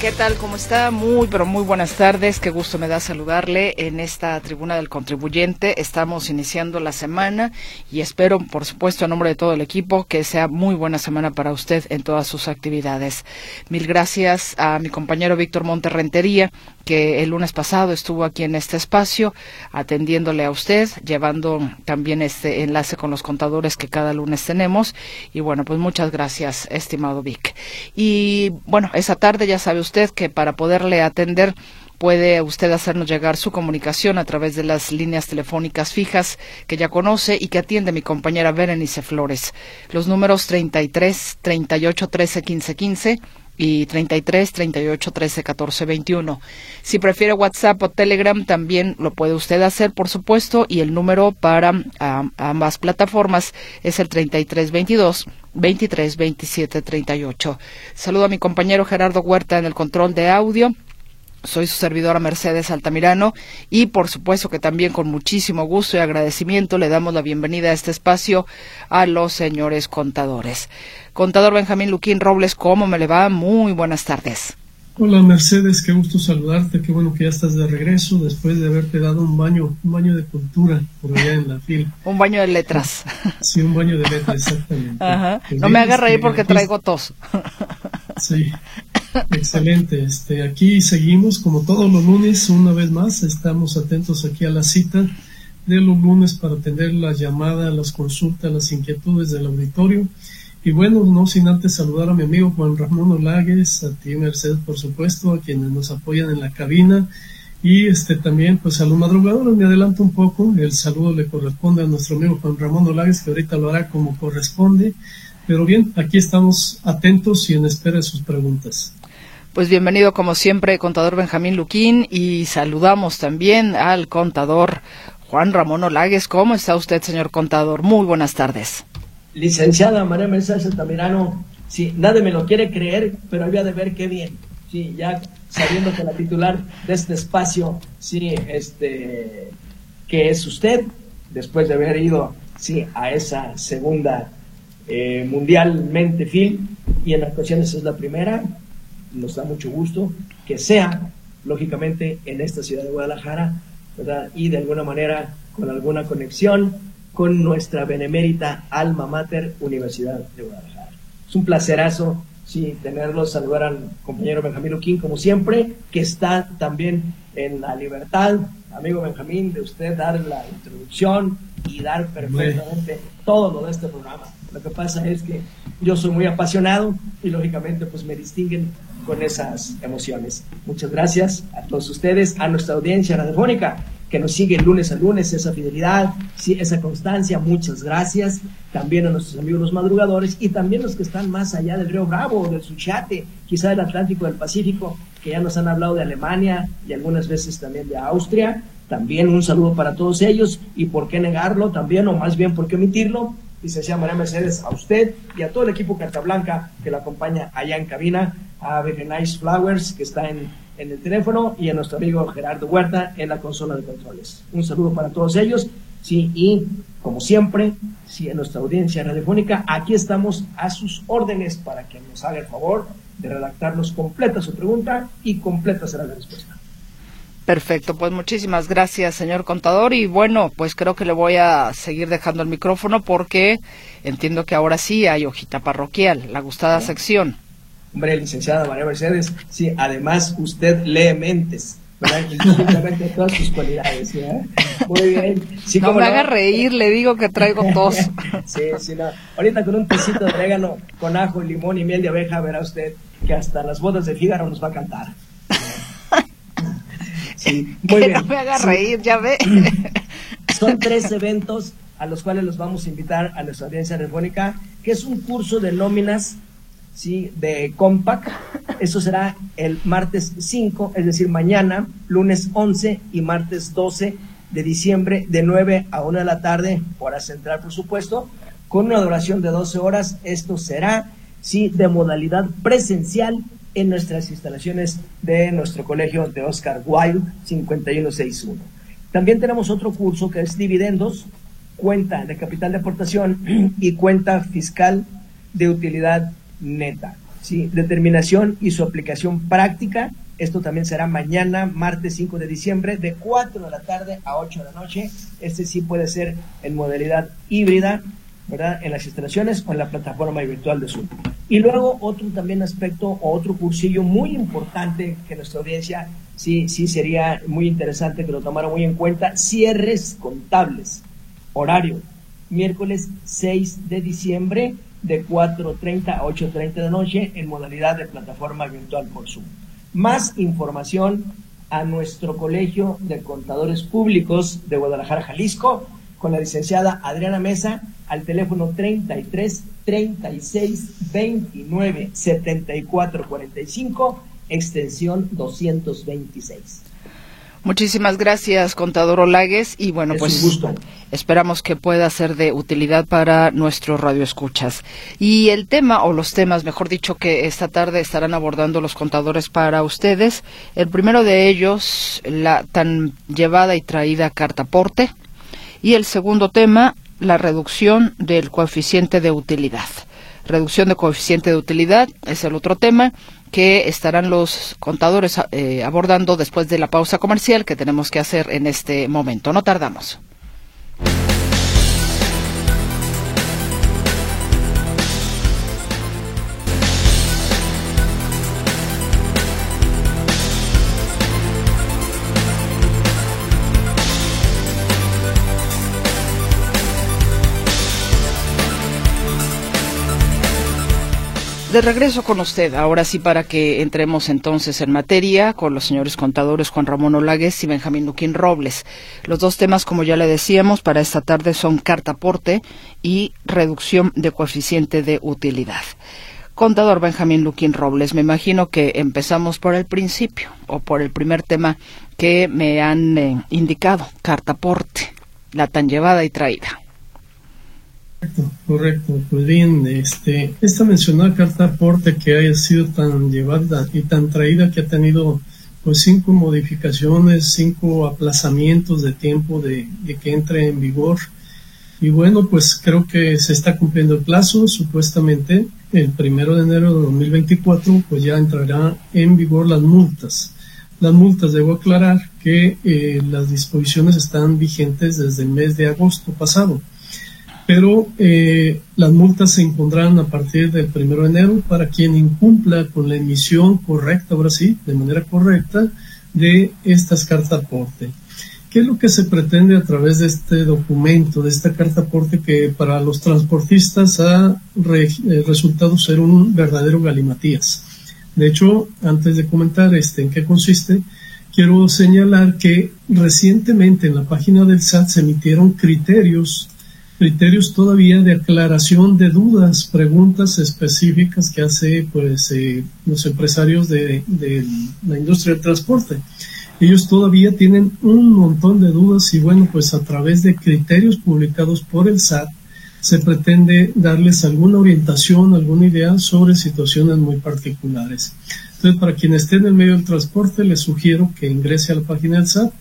¿Qué tal? ¿Cómo está? Muy, pero muy buenas tardes. Qué gusto me da saludarle en esta tribuna del contribuyente. Estamos iniciando la semana y espero, por supuesto, a nombre de todo el equipo, que sea muy buena semana para usted en todas sus actividades. Mil gracias a mi compañero Víctor Monterrentería, que el lunes pasado estuvo aquí en este espacio atendiéndole a usted, llevando también este enlace con los contadores que cada lunes tenemos. Y bueno, pues muchas gracias, estimado Vic. Y bueno, esa tarde ya sabe usted que para poderle atender puede usted hacernos llegar su comunicación a través de las líneas telefónicas fijas que ya conoce y que atiende mi compañera Berenice Flores. Los números 33 38 13 15 15 y 33 38 13 14 21. Si prefiere WhatsApp o Telegram, también lo puede usted hacer, por supuesto, y el número para ambas plataformas es el 33 22 23 27 38. Saludo a mi compañero Gerardo Huerta en el control de audio. Soy su servidora Mercedes Altamirano y por supuesto que también con muchísimo gusto y agradecimiento le damos la bienvenida a este espacio a los señores contadores. Contador Benjamín Luquín Robles, ¿cómo me le va? Muy buenas tardes. Hola Mercedes, qué gusto saludarte, qué bueno que ya estás de regreso después de haberte dado un baño, un baño de cultura por allá en la fila. un baño de letras. Sí, un baño de letras, exactamente. No me haga reír porque traigo tos. Sí, excelente. Este, aquí seguimos como todos los lunes, una vez más, estamos atentos aquí a la cita de los lunes para atender la llamada, las consultas, las inquietudes del auditorio. Y bueno, no sin antes saludar a mi amigo Juan Ramón Olagues, a ti Mercedes por supuesto, a quienes nos apoyan en la cabina y este también pues a los madrugadores me adelanto un poco, el saludo le corresponde a nuestro amigo Juan Ramón Olagues que ahorita lo hará como corresponde, pero bien, aquí estamos atentos y en espera de sus preguntas. Pues bienvenido como siempre, contador Benjamín Luquín, y saludamos también al contador Juan Ramón Olagues. ¿Cómo está usted, señor contador? Muy buenas tardes. Licenciada María Mercedes Altamirano, sí, nadie me lo quiere creer, pero había de ver qué bien. Sí, ya sabiendo que la titular de este espacio, sí, este, que es usted, después de haber ido, sí, a esa segunda eh, mundialmente film, y en ocasiones es la primera, nos da mucho gusto que sea, lógicamente, en esta ciudad de Guadalajara, ¿verdad? Y de alguna manera, con alguna conexión, con nuestra benemérita alma mater Universidad de Guadalajara. Es un placerazo, sí, tenerlos, saludar al compañero Benjamín Luquín, como siempre, que está también en la libertad, amigo Benjamín, de usted dar la introducción y dar perfectamente todo lo de este programa. Lo que pasa es que yo soy muy apasionado y lógicamente pues me distinguen con esas emociones. Muchas gracias a todos ustedes, a nuestra audiencia radiofónica que nos sigue lunes a lunes, esa fidelidad, esa constancia, muchas gracias. También a nuestros amigos los madrugadores y también los que están más allá del Río Bravo, del Suchate, quizá del Atlántico, del Pacífico, que ya nos han hablado de Alemania y algunas veces también de Austria. También un saludo para todos ellos y por qué negarlo también, o más bien por qué omitirlo, licenciada María Mercedes, a usted y a todo el equipo Carta Blanca que la acompaña allá en cabina, a Very Nice Flowers, que está en en el teléfono y a nuestro amigo Gerardo Huerta en la consola de controles. Un saludo para todos ellos. Sí, y como siempre, sí, en nuestra audiencia radiofónica, aquí estamos a sus órdenes para que nos haga el favor de redactarnos completa su pregunta y completa será la respuesta. Perfecto, pues muchísimas gracias, señor contador. Y bueno, pues creo que le voy a seguir dejando el micrófono porque entiendo que ahora sí hay hojita parroquial, la gustada sección. Hombre, licenciada María Mercedes, sí, además usted lee mentes. ¿verdad? Todas sus cualidades, ¿eh? Muy bien. Sí, no me haga reír, le digo que traigo tos. sí, sí, no. Ahorita con un tecito de orégano, con ajo, limón y miel de abeja, verá usted que hasta las bodas de Fígaro nos va a cantar. Sí, muy que bien. no me haga reír, ya ve. Son tres eventos a los cuales los vamos a invitar a nuestra audiencia telefónica, que es un curso de nóminas ¿sí? de Compact. Eso será el martes 5, es decir, mañana, lunes 11 y martes 12 de diciembre de 9 a 1 de la tarde, hora central por supuesto, con una duración de 12 horas. Esto será, sí, de modalidad presencial en nuestras instalaciones de nuestro colegio de Oscar Wilde 5161. También tenemos otro curso que es dividendos, cuenta de capital de aportación y cuenta fiscal de utilidad neta. Sí, determinación y su aplicación práctica. Esto también será mañana, martes 5 de diciembre, de 4 de la tarde a 8 de la noche. Este sí puede ser en modalidad híbrida, En las instalaciones o en la plataforma virtual de Zoom. Y luego otro también aspecto o otro cursillo muy importante que nuestra audiencia sí, sí sería muy interesante que lo tomara muy en cuenta, cierres contables, horario, miércoles 6 de diciembre de 4.30 a 8.30 de noche en modalidad de plataforma virtual por Zoom. Más información a nuestro Colegio de Contadores Públicos de Guadalajara, Jalisco, con la licenciada Adriana Mesa al teléfono 33 36 29 74 45, extensión 226. Muchísimas gracias, contador Olagues. Y bueno, pues esperamos que pueda ser de utilidad para nuestros radioescuchas. Y el tema, o los temas, mejor dicho, que esta tarde estarán abordando los contadores para ustedes. El primero de ellos, la tan llevada y traída carta aporte. Y el segundo tema, la reducción del coeficiente de utilidad. Reducción de coeficiente de utilidad es el otro tema que estarán los contadores eh, abordando después de la pausa comercial que tenemos que hacer en este momento. No tardamos. De regreso con usted, ahora sí para que entremos entonces en materia con los señores contadores Juan Ramón Olagues y Benjamín Luquín Robles. Los dos temas, como ya le decíamos, para esta tarde son carta aporte y reducción de coeficiente de utilidad. Contador Benjamín Luquín Robles, me imagino que empezamos por el principio o por el primer tema que me han eh, indicado, carta aporte, la tan llevada y traída. Correcto, correcto. Pues bien, este, esta mencionada carta aporte que haya sido tan llevada y tan traída que ha tenido pues cinco modificaciones, cinco aplazamientos de tiempo de, que entre en vigor. Y bueno, pues creo que se está cumpliendo el plazo, supuestamente el primero de enero de 2024 pues ya entrará en vigor las multas. Las multas, debo aclarar que eh, las disposiciones están vigentes desde el mes de agosto pasado pero eh, las multas se impondrán a partir del 1 de enero para quien incumpla con la emisión correcta, ahora sí, de manera correcta, de estas cartas aporte. ¿Qué es lo que se pretende a través de este documento, de esta carta aporte que para los transportistas ha eh, resultado ser un verdadero galimatías? De hecho, antes de comentar este, en qué consiste, quiero señalar que recientemente en la página del SAT se emitieron criterios criterios todavía de aclaración de dudas, preguntas específicas que hace pues eh, los empresarios de, la industria del transporte. Ellos todavía tienen un montón de dudas y bueno, pues a través de criterios publicados por el SAT se pretende darles alguna orientación, alguna idea sobre situaciones muy particulares. Entonces, para quien esté en el medio del transporte, les sugiero que ingrese a la página del SAT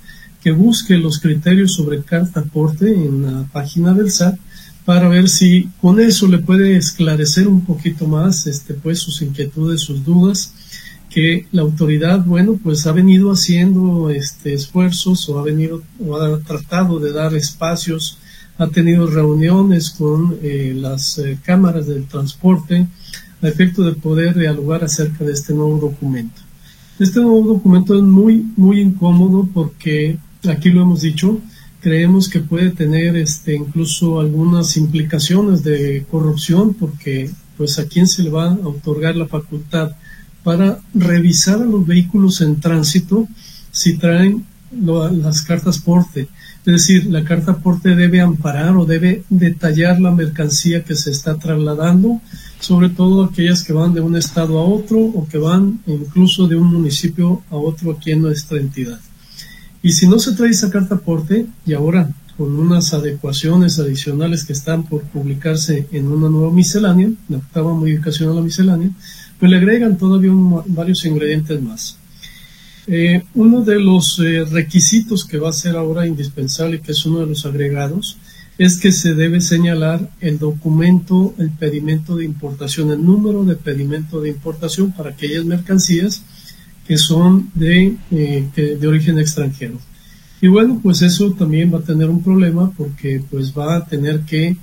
que busque los criterios sobre carta aporte en la página del SAT para ver si con eso le puede esclarecer un poquito más este pues sus inquietudes, sus dudas que la autoridad, bueno, pues ha venido haciendo este esfuerzos o ha venido o ha tratado de dar espacios, ha tenido reuniones con eh, las eh, cámaras del transporte a efecto de poder dialogar acerca de este nuevo documento. Este nuevo documento es muy, muy incómodo porque aquí lo hemos dicho, creemos que puede tener este, incluso algunas implicaciones de corrupción porque pues a quién se le va a otorgar la facultad para revisar a los vehículos en tránsito si traen las cartas porte. Es decir, la carta porte debe amparar o debe detallar la mercancía que se está trasladando, sobre todo aquellas que van de un estado a otro o que van incluso de un municipio a otro aquí en nuestra entidad. Y si no se trae esa carta aporte, y ahora con unas adecuaciones adicionales que están por publicarse en una nueva miscelánea, la octava modificación a la miscelánea, pues le agregan todavía varios ingredientes más. Eh, uno de los eh, requisitos que va a ser ahora indispensable, que es uno de los agregados, es que se debe señalar el documento, el pedimento de importación, el número de pedimento de importación para aquellas mercancías que son de, eh, de origen extranjero. Y bueno, pues eso también va a tener un problema porque pues va a tener que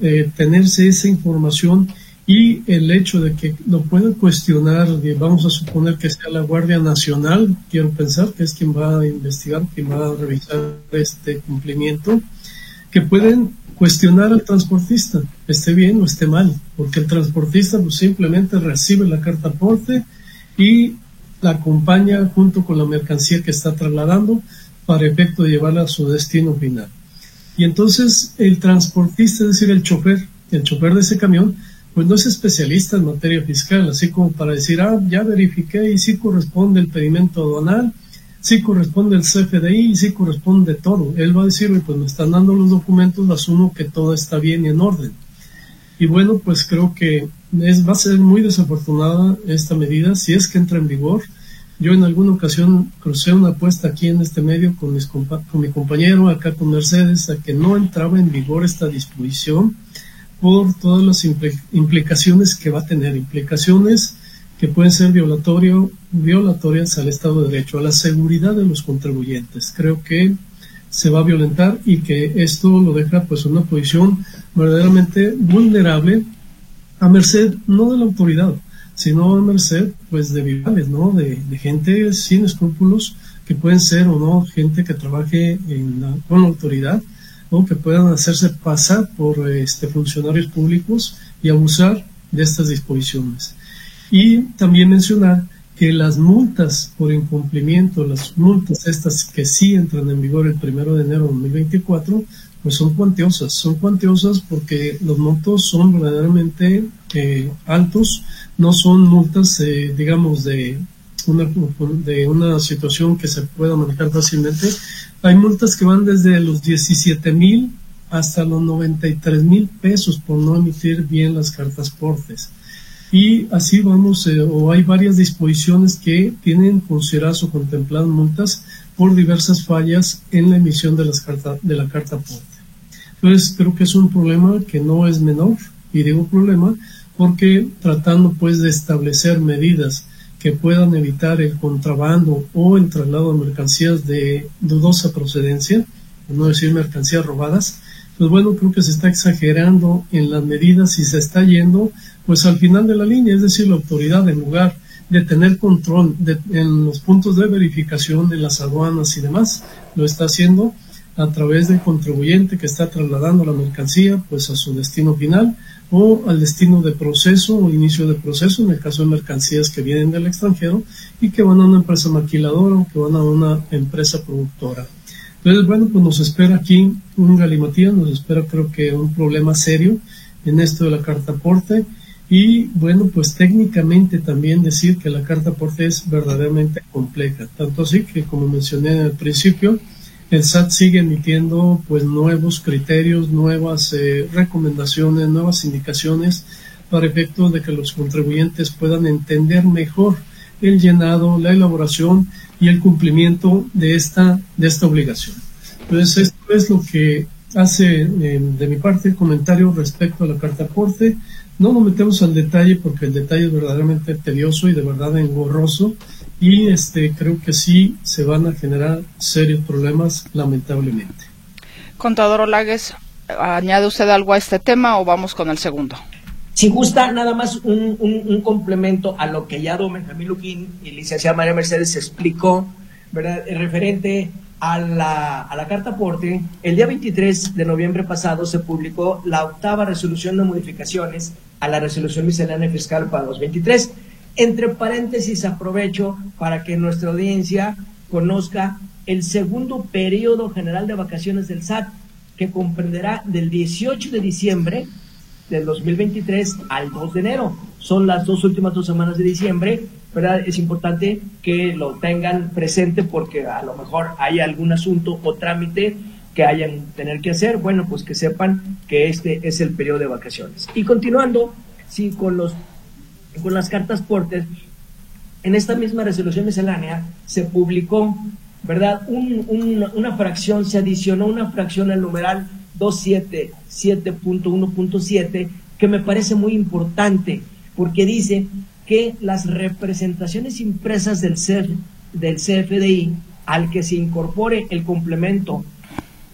eh, tenerse esa información y el hecho de que lo puedan cuestionar, vamos a suponer que sea la Guardia Nacional, quiero pensar que es quien va a investigar, quien va a revisar este cumplimiento, que pueden cuestionar al transportista, esté bien o esté mal, porque el transportista pues, simplemente recibe la carta aporte y la acompaña junto con la mercancía que está trasladando para efecto de llevarla a su destino final. Y entonces el transportista, es decir, el chofer, el chofer de ese camión, pues no es especialista en materia fiscal, así como para decir, ah, ya verifiqué y sí corresponde el pedimento aduanal, sí corresponde el CFDI y sí corresponde todo. Él va a decir, pues me están dando los documentos, asumo que todo está bien y en orden. Y bueno, pues creo que es, va a ser muy desafortunada esta medida si es que entra en vigor. Yo en alguna ocasión crucé una apuesta aquí en este medio con, mis con mi compañero acá con Mercedes a que no entraba en vigor esta disposición por todas las implicaciones que va a tener, implicaciones que pueden ser violatorio, violatorias al Estado de Derecho, a la seguridad de los contribuyentes. Creo que se va a violentar y que esto lo deja pues en una posición verdaderamente vulnerable a merced no de la autoridad, sino a merced pues de virales, ¿no? De, gente sin escrúpulos que pueden ser o no gente que trabaje con la autoridad o que puedan hacerse pasar por este, funcionarios públicos y abusar de estas disposiciones. Y también mencionar que las multas por incumplimiento, las multas estas que sí entran en vigor el primero de enero de 2024, pues son cuantiosas. Son cuantiosas porque los montos son verdaderamente eh, altos, no son multas, eh, digamos, de una, situación que se pueda manejar fácilmente. Hay multas que van desde los 17 mil hasta los 93 mil pesos por no emitir bien las cartas portes y así vamos, eh, o hay varias disposiciones que tienen consideradas o contempladas multas por diversas fallas en la emisión de, las carta, de la carta aporte. Entonces creo que es un problema que no es menor, y digo problema porque tratando pues de establecer medidas que puedan evitar el contrabando o el traslado de mercancías de dudosa procedencia, por no decir mercancías robadas, pues bueno, creo que se está exagerando en las medidas y se está yendo pues al final de la línea, es decir, la autoridad en lugar de tener control en los puntos de verificación de las aduanas y demás, lo está haciendo a través del contribuyente que está trasladando la mercancía pues a su destino final o al destino de proceso o inicio de proceso en el caso de mercancías que vienen del extranjero y que van a una empresa maquiladora o que van a una empresa productora. Entonces, bueno, pues nos espera aquí un galimatías, nos espera creo que un problema serio en esto de la carta aporte y bueno, pues técnicamente también decir que la carta aporte es verdaderamente compleja, tanto así que como mencioné al principio, el SAT sigue emitiendo pues nuevos criterios, nuevas eh, recomendaciones, nuevas indicaciones para efecto de que los contribuyentes puedan entender mejor el llenado, la elaboración y el cumplimiento de esta, de esta obligación. Entonces, esto es lo que hace eh, de mi parte el comentario respecto a la carta aporte. No nos metemos al detalle porque el detalle es verdaderamente tedioso y de verdad engorroso y este creo que sí se van a generar serios problemas lamentablemente. Contador Olagues, ¿añade usted algo a este tema o vamos con el segundo? Si gusta, nada más un, complemento a lo que ya don Benjamín Luquín y licenciada María Mercedes explicó, ¿verdad? referente a la, a la carta aporte, el día 23 de noviembre pasado se publicó la octava resolución de modificaciones a la resolución miscelánea fiscal para los 23. Entre paréntesis, aprovecho para que nuestra audiencia conozca el segundo periodo general de vacaciones del SAT, que comprenderá del 18 de diciembre del 2023 al 2 de enero. Son las dos últimas dos semanas de diciembre ¿verdad? Es importante que lo tengan presente porque a lo mejor hay algún asunto o trámite que hayan tener que hacer, bueno, pues que sepan que este es el periodo de vacaciones. Y continuando, sí, con los con las cartas portes, en esta misma resolución miscelánea se publicó, ¿verdad? una fracción, se adicionó una fracción al numeral 277.1.7 que me parece muy importante porque dice que las representaciones impresas del, del CFDI al que se incorpore el complemento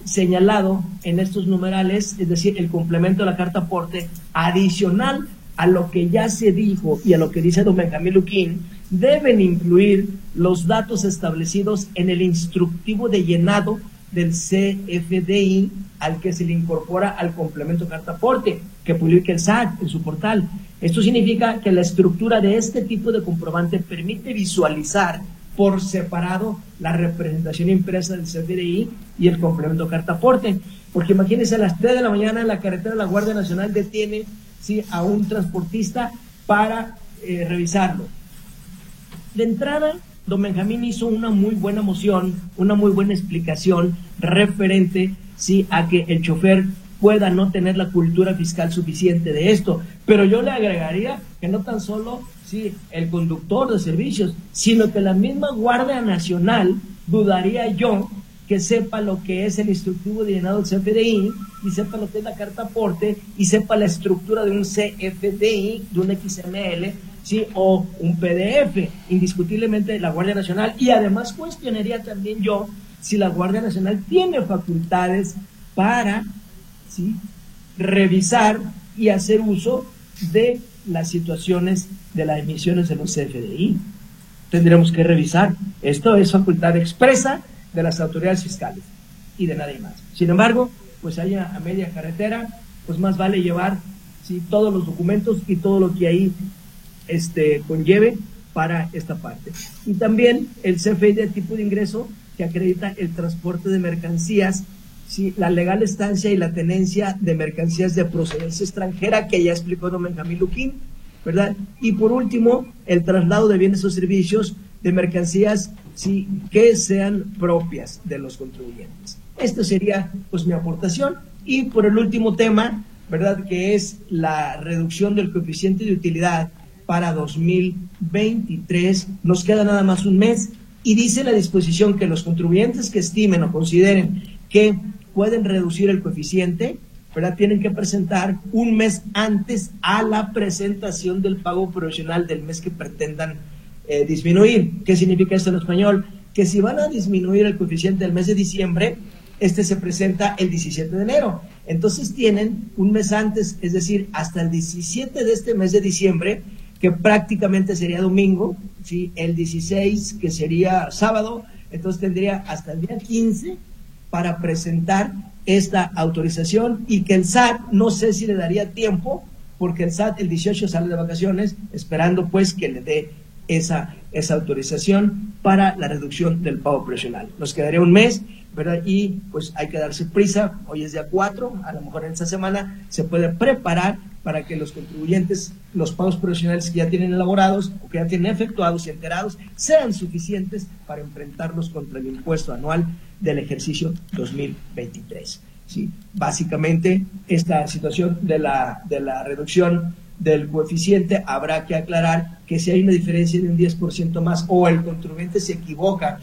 señalado en estos numerales, es decir, el complemento de la carta aporte adicional a lo que ya se dijo y a lo que dice don Benjamín Luquín, deben incluir los datos establecidos en el instructivo de llenado del CFDI al que se le incorpora al complemento carta aporte que publica el SAT en su portal. Esto significa que la estructura de este tipo de comprobante permite visualizar por separado la representación impresa del CFDI y el complemento carta aporte. Porque imagínense, a las 3 de la mañana en la carretera la Guardia Nacional detiene a un transportista para eh, revisarlo. De entrada, don Benjamín hizo una muy buena moción, una muy buena explicación referente ¿sí? a que el chofer pueda no tener la cultura fiscal suficiente de esto. Pero yo le agregaría que no tan solo ¿sí? el conductor de servicios, sino que la misma Guardia Nacional, dudaría yo, que sepa lo que es el instructivo de llenado del CFDI y sepa lo que es la carta aporte y sepa la estructura de un CFDI, de un XML, ¿sí? o un PDF, indiscutiblemente la Guardia Nacional. Y además cuestionaría también yo si la Guardia Nacional tiene facultades para ¿sí? revisar y hacer uso de las situaciones de las emisiones de los CFDI. Tendremos que revisar. Esto es facultad expresa de las autoridades fiscales y de nadie más. Sin embargo, pues allá a media carretera, pues más vale llevar ¿sí? todos los documentos y todo lo que ahí este, conlleve para esta parte. Y también el CFI de tipo de ingreso que acredita el transporte de mercancías, ¿sí? la legal estancia y la tenencia de mercancías de procedencia extranjera, que ya explicó don Benjamín Luquín, ¿verdad? Y por último, el traslado de bienes o servicios de mercancías ¿sí? que sean propias de los contribuyentes. Esta sería pues mi aportación. Y por el último tema, ¿verdad? Que es la reducción del coeficiente de utilidad para 2023. Nos queda nada más un mes y dice la disposición que los contribuyentes que estimen o consideren que pueden reducir el coeficiente, ¿verdad? Tienen que presentar un mes antes a la presentación del pago profesional del mes que pretendan eh, disminuir. ¿Qué significa esto en español? Que si van a disminuir el coeficiente del mes de diciembre, este se presenta el 17 de enero. Entonces tienen un mes antes, es decir, hasta el 17 de este mes de diciembre, que prácticamente sería domingo, ¿sí? el 16 que sería sábado, entonces tendría hasta el día 15 para presentar esta autorización y que el SAT no sé si le daría tiempo porque el SAT el 18 sale de vacaciones esperando pues que le dé esa, esa autorización para la reducción del pago profesional. Nos quedaría un mes, ¿verdad? Y pues hay que darse prisa, hoy es día 4, a lo mejor en esta semana se puede preparar para que los contribuyentes, los pagos profesionales que ya tienen elaborados o que ya tienen efectuados y enterados, sean suficientes para enfrentarlos contra el impuesto anual del ejercicio 2023. ¿sí? Básicamente, esta situación de la, de la reducción del coeficiente, habrá que aclarar que si hay una diferencia de un 10% más o el contribuyente se equivoca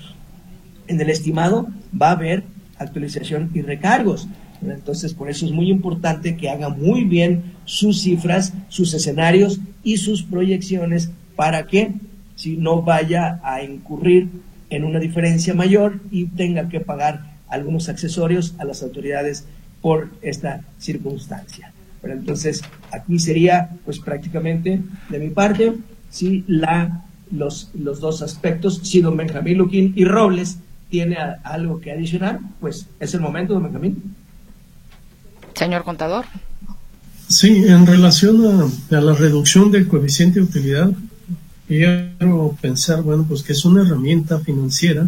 en el estimado, va a haber actualización y recargos. Entonces, por eso es muy importante que haga muy bien sus cifras, sus escenarios y sus proyecciones para que si no vaya a incurrir en una diferencia mayor y tenga que pagar algunos accesorios a las autoridades por esta circunstancia. Pero entonces, aquí sería, pues prácticamente, de mi parte, sí, la, los, los dos aspectos. Si don Benjamín Luquín y Robles tiene algo que adicionar, pues es el momento, don Benjamín. Señor contador. Sí, en relación a, a la reducción del coeficiente de utilidad, quiero pensar, bueno, pues que es una herramienta financiera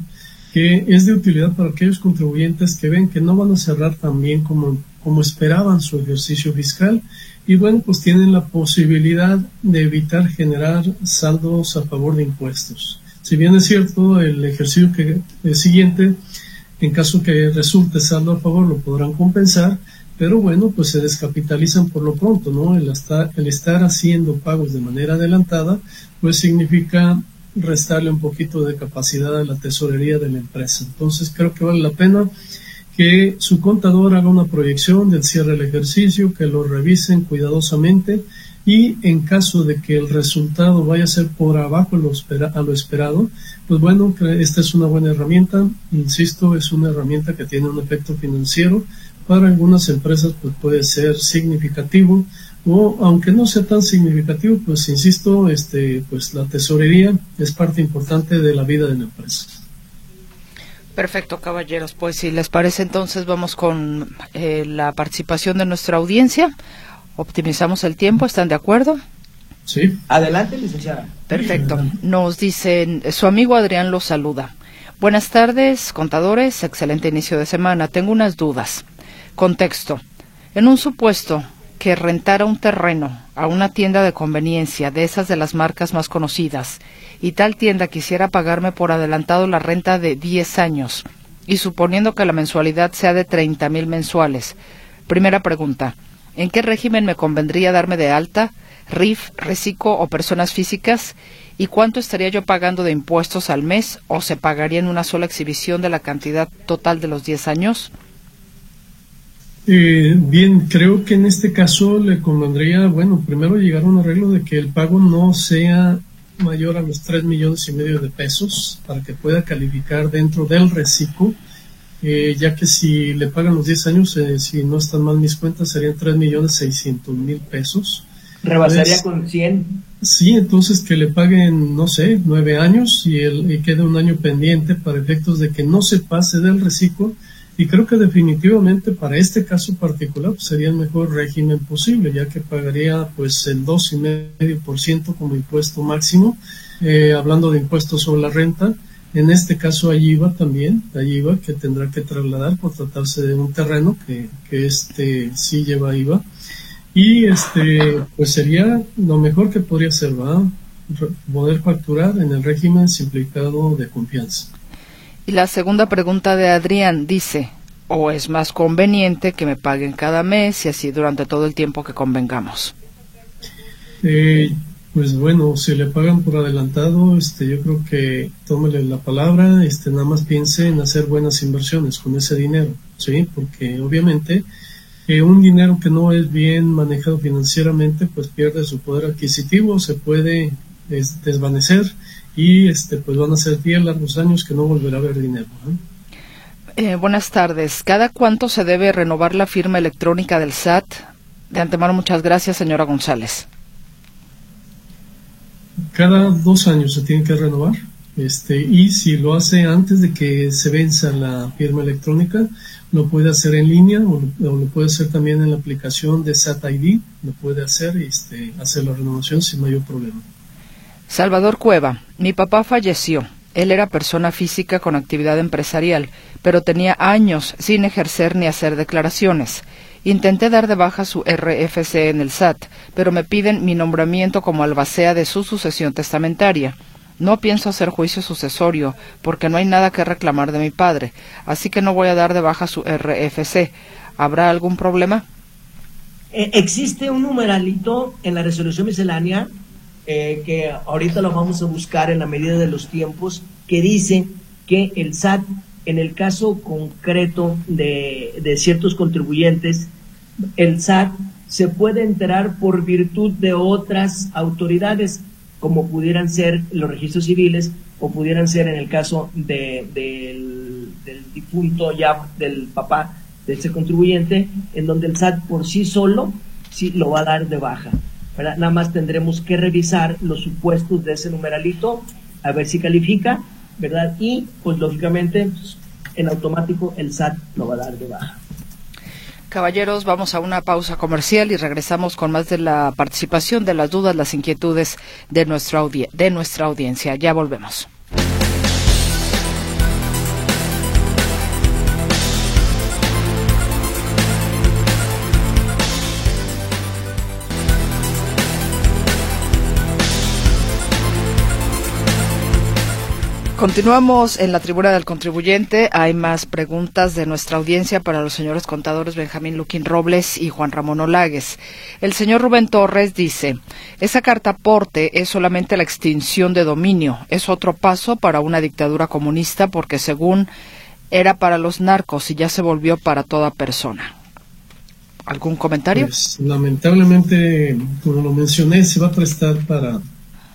que es de utilidad para aquellos contribuyentes que ven que no van a cerrar tan bien como como esperaban su ejercicio fiscal y bueno, pues tienen la posibilidad de evitar generar saldos a favor de impuestos. Si bien es cierto, el ejercicio que, el siguiente, en caso que resulte saldo a favor, lo podrán compensar, pero bueno, pues se descapitalizan por lo pronto, ¿no? El estar, el estar haciendo pagos de manera adelantada, pues significa restarle un poquito de capacidad a la tesorería de la empresa. Entonces creo que vale la pena que su contador haga una proyección del cierre del ejercicio, que lo revisen cuidadosamente y en caso de que el resultado vaya a ser por abajo a lo esperado, pues bueno, esta es una buena herramienta, insisto, es una herramienta que tiene un efecto financiero, para algunas empresas pues puede ser significativo o aunque no sea tan significativo, pues insisto, este pues la tesorería es parte importante de la vida de la empresa. Perfecto, caballeros. Pues si les parece, entonces vamos con eh, la participación de nuestra audiencia. Optimizamos el tiempo, ¿están de acuerdo? Sí. Adelante, licenciada. Perfecto. Nos dicen, su amigo Adrián los saluda. Buenas tardes, contadores. Excelente inicio de semana. Tengo unas dudas. Contexto. En un supuesto que rentara un terreno a una tienda de conveniencia de esas de las marcas más conocidas y tal tienda quisiera pagarme por adelantado la renta de 10 años y suponiendo que la mensualidad sea de 30 mil mensuales. Primera pregunta. ¿En qué régimen me convendría darme de alta? RIF, reciclo o personas físicas? ¿Y cuánto estaría yo pagando de impuestos al mes o se pagaría en una sola exhibición de la cantidad total de los 10 años? Eh, bien, creo que en este caso le convendría, bueno, primero llegar a un arreglo de que el pago no sea mayor a los 3 millones y medio de pesos para que pueda calificar dentro del reciclo, eh, ya que si le pagan los 10 años, eh, si no están mal mis cuentas, serían 3 millones 600 mil pesos. ¿Rebasaría con 100? Sí, entonces que le paguen, no sé, 9 años y, el, y quede un año pendiente para efectos de que no se pase del reciclo y creo que definitivamente para este caso particular pues, sería el mejor régimen posible, ya que pagaría pues el 2,5% como impuesto máximo, eh, hablando de impuestos sobre la renta. En este caso hay IVA también, hay IVA que tendrá que trasladar por tratarse de un terreno que, que este sí lleva IVA. Y este pues sería lo mejor que podría ser, ¿va? Poder facturar en el régimen simplificado de confianza. Y la segunda pregunta de Adrián dice, ¿o es más conveniente que me paguen cada mes y así durante todo el tiempo que convengamos? Eh, pues bueno, si le pagan por adelantado, este, yo creo que tómele la palabra, este, nada más piense en hacer buenas inversiones con ese dinero, ¿sí? Porque obviamente eh, un dinero que no es bien manejado financieramente, pues pierde su poder adquisitivo, se puede desvanecer y este pues van a ser 10 largos años que no volverá a haber dinero. Eh, buenas tardes. ¿Cada cuánto se debe renovar la firma electrónica del SAT? De antemano, muchas gracias, señora González. Cada dos años se tiene que renovar. Este, y si lo hace antes de que se venza la firma electrónica, lo puede hacer en línea o, lo puede hacer también en la aplicación de SAT ID, lo puede hacer y este, hacer la renovación sin mayor problema. Salvador Cueva, mi papá falleció. Él era persona física con actividad empresarial, pero tenía años sin ejercer ni hacer declaraciones. Intenté dar de baja su RFC en el SAT, pero me piden mi nombramiento como albacea de su sucesión testamentaria. No pienso hacer juicio sucesorio, porque no hay nada que reclamar de mi padre, así que no voy a dar de baja su RFC. ¿Habrá algún problema? Eh, existe un numeralito en la resolución miscelánea eh, que ahorita lo vamos a buscar en la medida de los tiempos, que dice que el SAT, en el caso concreto de, de ciertos contribuyentes, el SAT se puede enterar por virtud de otras autoridades, como pudieran ser los registros civiles o pudieran ser en el caso de, del, del difunto ya del papá de ese contribuyente, en donde el SAT por sí solo sí lo va a dar de baja. Nada más tendremos que revisar los supuestos de ese numeralito, a ver si califica, ¿verdad? Y, pues, lógicamente, en automático el SAT lo va a dar de baja. Caballeros, vamos a una pausa comercial y regresamos con más de la participación, de las dudas, las inquietudes de nuestra, de nuestra audiencia. Ya volvemos. Continuamos en la tribuna del contribuyente. Hay más preguntas de nuestra audiencia para los señores contadores Benjamín Luquín Robles y Juan Ramón Olagues. El señor Rubén Torres dice, esa carta aporte es solamente la extinción de dominio. Es otro paso para una dictadura comunista porque según era para los narcos y ya se volvió para toda persona. ¿Algún comentario? Pues, lamentablemente, como lo mencioné, se va a prestar para,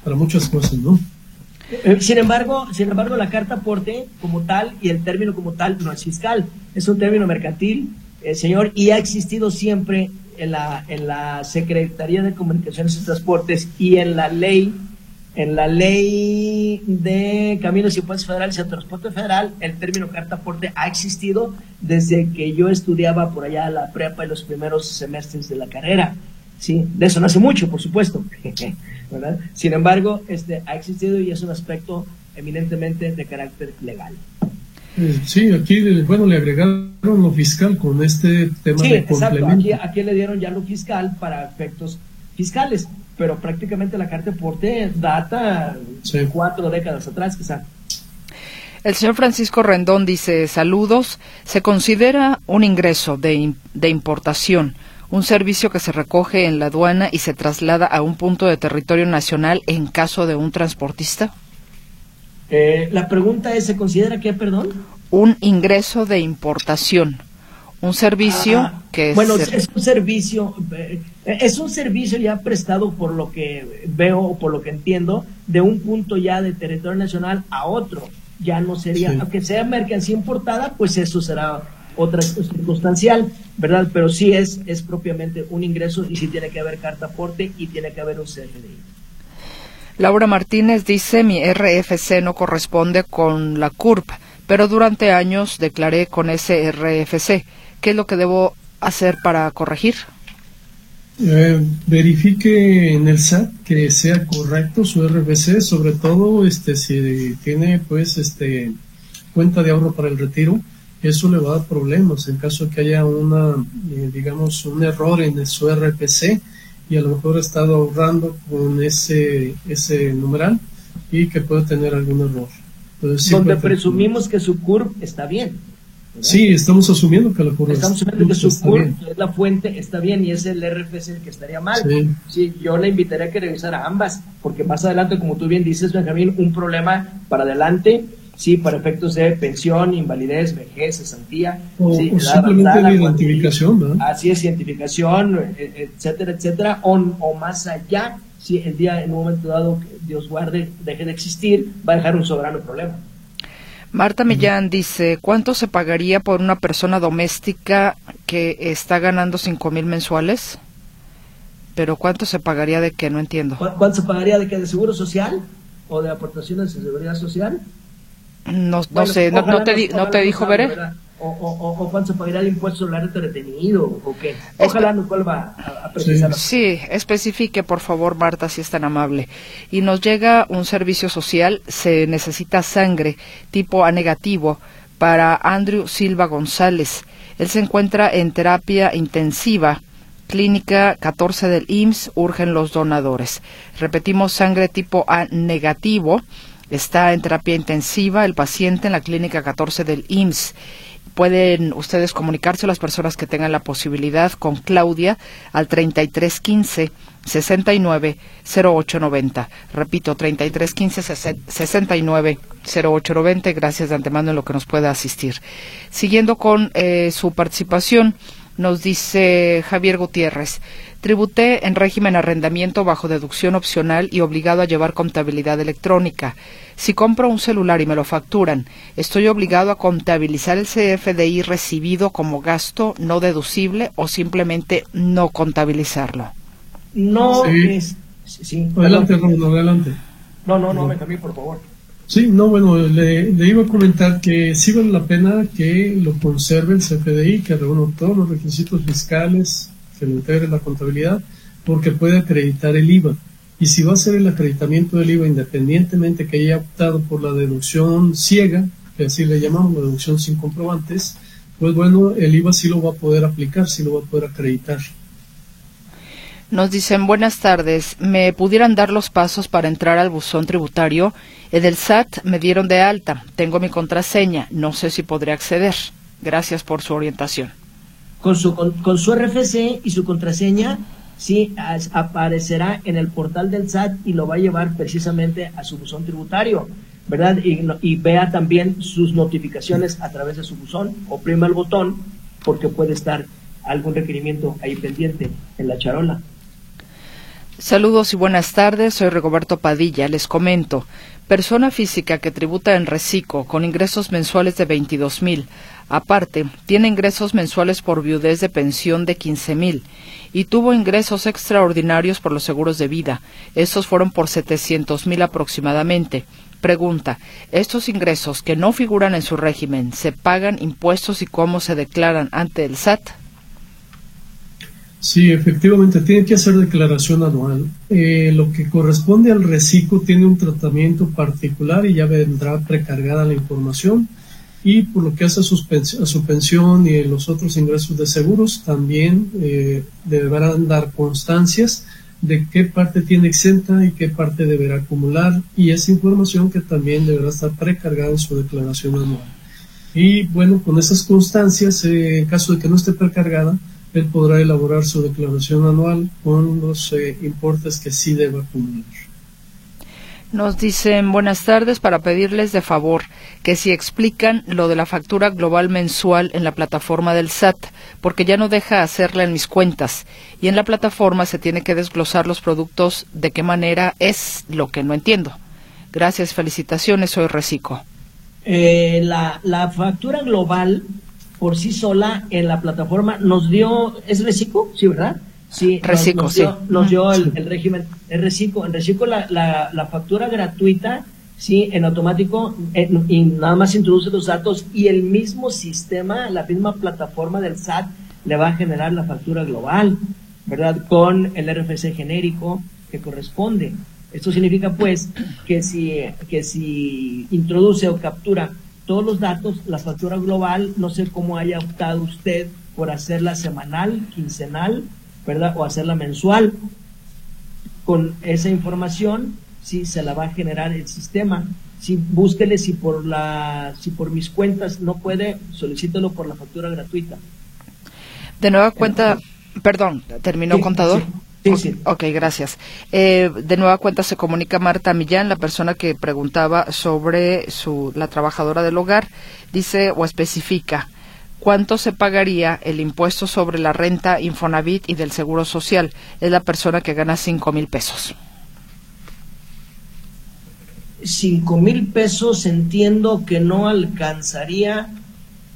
para muchas cosas, ¿no? Eh, sin embargo, sin embargo, la carta aporte como tal y el término como tal no es fiscal, es un término mercantil, eh, señor, y ha existido siempre en la, en la Secretaría de Comunicaciones y Transportes y en la ley, en la ley de Caminos y Puentes Federales y Transporte Federal, el término carta aporte ha existido desde que yo estudiaba por allá la prepa y los primeros semestres de la carrera. Sí, de eso no hace mucho, por supuesto. Sin embargo, este, ha existido y es un aspecto eminentemente de carácter legal. Eh, sí, aquí bueno, le agregaron lo fiscal con este tema de complemento. Aquí, le dieron ya lo fiscal para efectos fiscales, pero prácticamente la carta de porte data cuatro décadas atrás, quizá. El señor Francisco Rendón dice, saludos, se considera un ingreso de, de importación un servicio que se recoge en la aduana y se traslada a un punto de territorio nacional en caso de un transportista? Eh, la pregunta es, ¿se considera qué, perdón? Un ingreso de importación. Un servicio ah, que bueno es un servicio eh, es un servicio ya prestado por lo que veo por lo que entiendo de un punto ya de territorio nacional a otro ya no sería aunque sea mercancía importada pues eso será otra circunstancial, ¿verdad? Pero sí es, es propiamente un ingreso y sí tiene que haber carta aporte y tiene que haber un CFDI. Laura Martínez dice, mi RFC no corresponde con la CURP, pero durante años declaré con ese RFC. ¿Qué es lo que debo hacer para corregir? Eh, verifique en el SAT que sea correcto su RFC, sobre todo este si tiene pues este cuenta de ahorro para el retiro eso le va a dar problemas en caso de que haya una, eh, digamos, un error en su RPC y a lo mejor ha estado ahorrando con ese, ese numeral y que puede tener algún error. Donde presumimos que su CURP está bien. Sí, estamos asumiendo que la CURP Estamos asumiendo que su CURP, es la fuente, está bien y es el RPC el que estaría mal. Sí. yo le invitaría a que revisara ambas, porque más adelante, como tú bien dices, Benjamín, un problema para adelante sí, para efectos de pensión, invalidez, vejez, cesantía. O, sí, simplemente de identificación, ¿no? Así es, identificación, e, e, etcétera, etcétera, o, más allá, si el día, en un momento dado, Dios guarde, deje de existir, va a dejar un soberano problema. Marta Millán dice, ¿cuánto se pagaría por una persona doméstica que está ganando cinco mil mensuales? Pero ¿cuánto se pagaría de qué? No entiendo. ¿Cuánto se pagaría de qué? ¿De seguro social? ¿O de aportaciones de seguridad social? No, no sé, no, te, no te dijo Veré. O, o, o, cuánto se pagará el impuesto sobre retenido o qué. Ojalá nos vuelva a, precisar. Sí, especifique por favor, Marta, si es tan amable. Y nos llega un servicio social, se necesita sangre tipo A negativo para Andrew Silva González. Él se encuentra en terapia intensiva. Clínica 14 del IMSS, urgen los donadores. Repetimos, sangre tipo A negativo Está en terapia intensiva el paciente en la clínica 14 del IMSS. Pueden ustedes comunicarse las personas que tengan la posibilidad con Claudia al 3315 69 0890. Repito, 3315 69 0890. Gracias de antemano en lo que nos pueda asistir. Siguiendo con eh, su participación, nos dice Javier Gutiérrez. Tributé en régimen arrendamiento bajo deducción opcional y obligado a llevar contabilidad electrónica. Si compro un celular y me lo facturan, ¿estoy obligado a contabilizar el CFDI recibido como gasto no deducible o simplemente no contabilizarlo? No es... adelante, adelante. No, no, no, me cambié, por favor. Sí, no, bueno, le, iba a comentar que sí vale la pena que lo conserve el CFDI, que reúna todos los requisitos fiscales, que lo integre la contabilidad, porque puede acreditar el IVA. Y si va a hacer el acreditamiento del IVA independientemente que haya optado por la deducción ciega, que así le llamamos la deducción sin comprobantes, pues bueno, el IVA sí lo va a poder aplicar, sí lo va a poder acreditar. Nos dicen buenas tardes. ¿Me pudieran dar los pasos para entrar al buzón tributario? En el SAT me dieron de alta. Tengo mi contraseña. No sé si podré acceder. Gracias por su orientación. Con su, con, su RFC y su contraseña, sí aparecerá en el portal del SAT y lo va a llevar precisamente a su buzón tributario, ¿verdad? Y, y vea también sus notificaciones a través de su buzón. Oprima el botón porque puede estar algún requerimiento ahí pendiente en la charola. Saludos y buenas tardes. Soy Rigoberto Padilla. Les comento. Persona física que tributa en Recico con ingresos mensuales de 22 mil. Aparte, tiene ingresos mensuales por viudez de pensión de 15 mil y tuvo ingresos extraordinarios por los seguros de vida. Estos fueron por 700 mil aproximadamente. Pregunta, ¿estos ingresos que no figuran en su régimen se pagan impuestos y cómo se declaran ante el SAT? Sí, efectivamente, tiene que hacer declaración anual. Eh, lo que corresponde al reciclo tiene un tratamiento particular y ya vendrá precargada la información. Y por lo que hace a su pensión y los otros ingresos de seguros, también eh, deberán dar constancias de qué parte tiene exenta y qué parte deberá acumular. Y esa información que también deberá estar precargada en su declaración anual. Y bueno, con esas constancias, eh, en caso de que no esté precargada, él podrá elaborar su declaración anual con los eh, importes que sí deba acumular. Nos dicen buenas tardes para pedirles de favor que si explican lo de la factura global mensual en la plataforma del SAT, porque ya no deja hacerla en mis cuentas y en la plataforma se tiene que desglosar los productos de qué manera es lo que no entiendo. Gracias, felicitaciones, soy Recico. Eh, la, la factura global por sí sola en la plataforma nos dio, ¿es Recico? Sí, ¿verdad? Sí, Recico, nos, sí. Dio, nos dio el, régimen, es Recico. En Recico la, la, la, factura gratuita, sí, en automático, y nada más introduce los datos y el mismo sistema, la misma plataforma del SAT le va a generar la factura global, ¿verdad? Con el RFC genérico que corresponde. Esto significa, pues, que si, que si introduce o captura todos los datos, la factura global, no sé cómo haya optado usted por hacerla semanal, quincenal, ¿verdad? O hacerla mensual. Con esa información, sí, se la va a generar el sistema. Si búsquele si por la, si por mis cuentas no puede, solicítelo por la factura gratuita. De nueva cuenta, perdón, terminó contador. Sí, Ok, gracias. Eh, de nueva cuenta se comunica Marta Millán, la persona que preguntaba sobre su, la trabajadora del hogar. Dice o especifica cuánto se pagaría el impuesto sobre la renta Infonavit y del Seguro Social. Es la persona que gana cinco mil pesos. Cinco mil pesos entiendo que no alcanzaría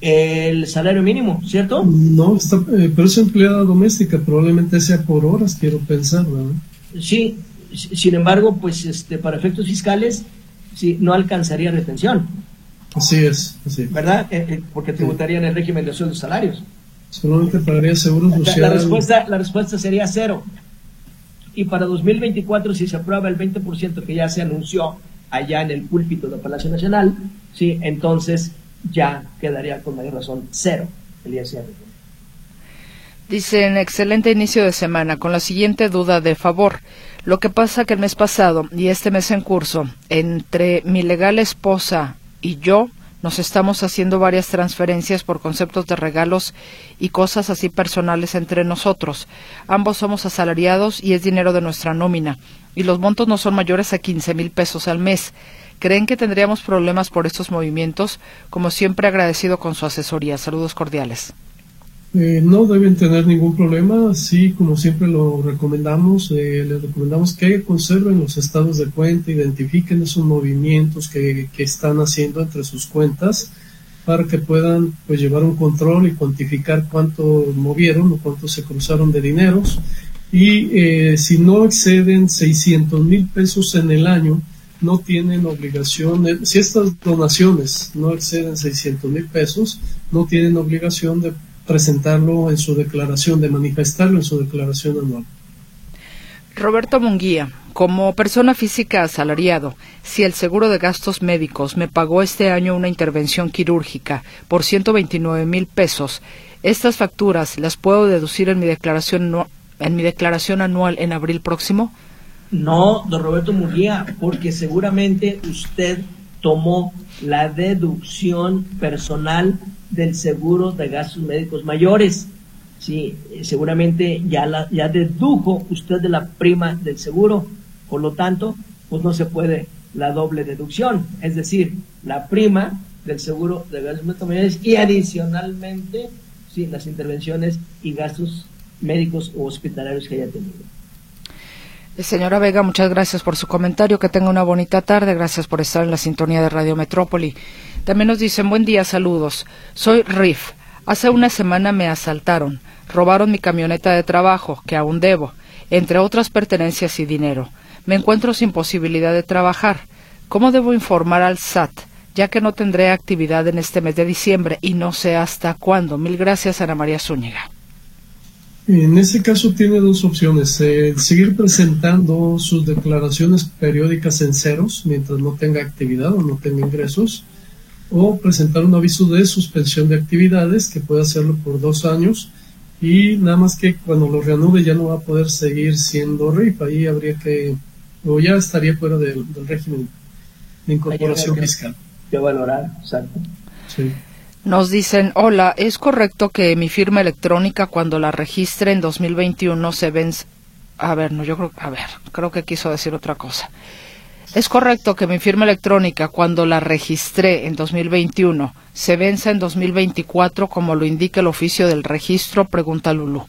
el salario mínimo, ¿cierto? No, está, eh, pero es empleada doméstica, probablemente sea por horas, quiero pensar, ¿verdad? Sí, sin embargo, pues este, para efectos fiscales, sí, no alcanzaría retención. Así es, así. ¿Verdad? Eh, eh, porque tributaría en el régimen de sueldos salarios. Solamente pagaría seguro social. La, respuesta, la respuesta sería cero. Y para 2024, si se aprueba el 20% que ya se anunció allá en el púlpito del Palacio Nacional, sí, entonces ya quedaría con mayor razón cero el ISR. Dicen, excelente inicio de semana, con la siguiente duda de favor. Lo que pasa que el mes pasado y este mes en curso, entre mi legal esposa y yo, nos estamos haciendo varias transferencias por conceptos de regalos y cosas así personales entre nosotros. Ambos somos asalariados y es dinero de nuestra nómina, y los montos no son mayores a 15 mil pesos al mes. ¿Creen que tendríamos problemas por estos movimientos? Como siempre, agradecido con su asesoría. Saludos cordiales. Eh, no deben tener ningún problema, sí, como siempre lo recomendamos, eh, les recomendamos que conserven los estados de cuenta, identifiquen esos movimientos que, están haciendo entre sus cuentas para que puedan pues llevar un control y cuantificar cuánto movieron o cuánto se cruzaron de dineros y eh, si no exceden 600 mil pesos en el año, no tienen obligación, si estas donaciones no exceden 600 mil pesos, no tienen obligación de presentarlo en su declaración, de manifestarlo en su declaración anual. Roberto Munguía, como persona física asalariado, si el seguro de gastos médicos me pagó este año una intervención quirúrgica por 129 mil pesos, ¿estas facturas las puedo deducir en mi declaración en mi declaración anual en abril próximo? No, don Roberto Murguía, porque seguramente usted tomó la deducción personal del seguro de gastos médicos mayores. Sí, seguramente ya, la, ya dedujo usted de la prima del seguro, por lo tanto, pues no se puede la doble deducción, es decir, la prima del seguro de gastos médicos mayores y adicionalmente, sí, las intervenciones y gastos médicos o hospitalarios que haya tenido. Señora Vega, muchas gracias por su comentario. Que tenga una bonita tarde. Gracias por estar en la sintonía de Radio Metrópoli. También nos dicen buen día, saludos. Soy Riff. Hace una semana me asaltaron. Robaron mi camioneta de trabajo, que aún debo, entre otras pertenencias y dinero. Me encuentro sin posibilidad de trabajar. ¿Cómo debo informar al SAT? Ya que no tendré actividad en este mes de diciembre y no sé hasta cuándo. Mil gracias, Ana María Zúñiga. En ese caso tiene dos opciones. Eh, seguir presentando sus declaraciones periódicas en ceros mientras no tenga actividad o no tenga ingresos. O presentar un aviso de suspensión de actividades que puede hacerlo por dos años. Y nada más que cuando lo reanude ya no va a poder seguir siendo RIF. Ahí habría que, o ya estaría fuera del, régimen de incorporación fiscal. Que valorar, exacto. Sí. Nos dicen, hola, ¿es correcto que mi firma electrónica cuando la registre en 2021 se vence? A ver, no, yo creo, a ver, creo que quiso decir otra cosa. ¿Es correcto que mi firma electrónica cuando la registré en 2021 se vence en 2024 como lo indica el oficio del registro? Pregunta Lulú.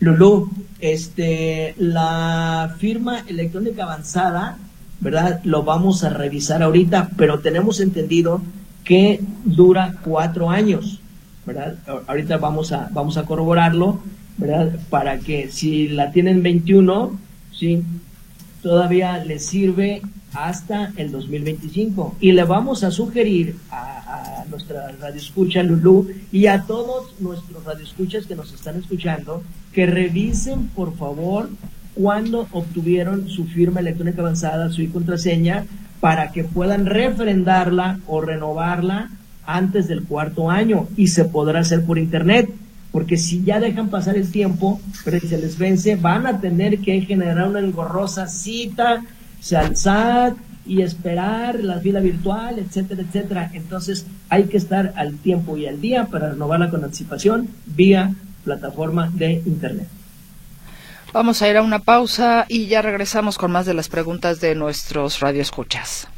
Lulú, este, la firma electrónica avanzada, ¿verdad? Lo vamos a revisar ahorita, pero tenemos entendido que dura cuatro años, ¿verdad? Ahorita vamos a, vamos a corroborarlo, ¿verdad? Para que si la tienen 21, ¿sí? Todavía les sirve hasta el 2025. Y le vamos a sugerir a, a nuestra radioescucha Lulú y a todos nuestros radioescuchas que nos están escuchando que revisen, por favor, cuándo obtuvieron su firma electrónica avanzada, su contraseña, para que puedan refrendarla o renovarla antes del cuarto año y se podrá hacer por internet. Porque si ya dejan pasar el tiempo, pero si se les vence, van a tener que generar una engorrosa cita, se alzar y esperar la fila virtual, etcétera, etcétera. Entonces hay que estar al tiempo y al día para renovarla con anticipación vía plataforma de internet. Vamos a ir a una pausa y ya regresamos con más de las preguntas de nuestros radioescuchas.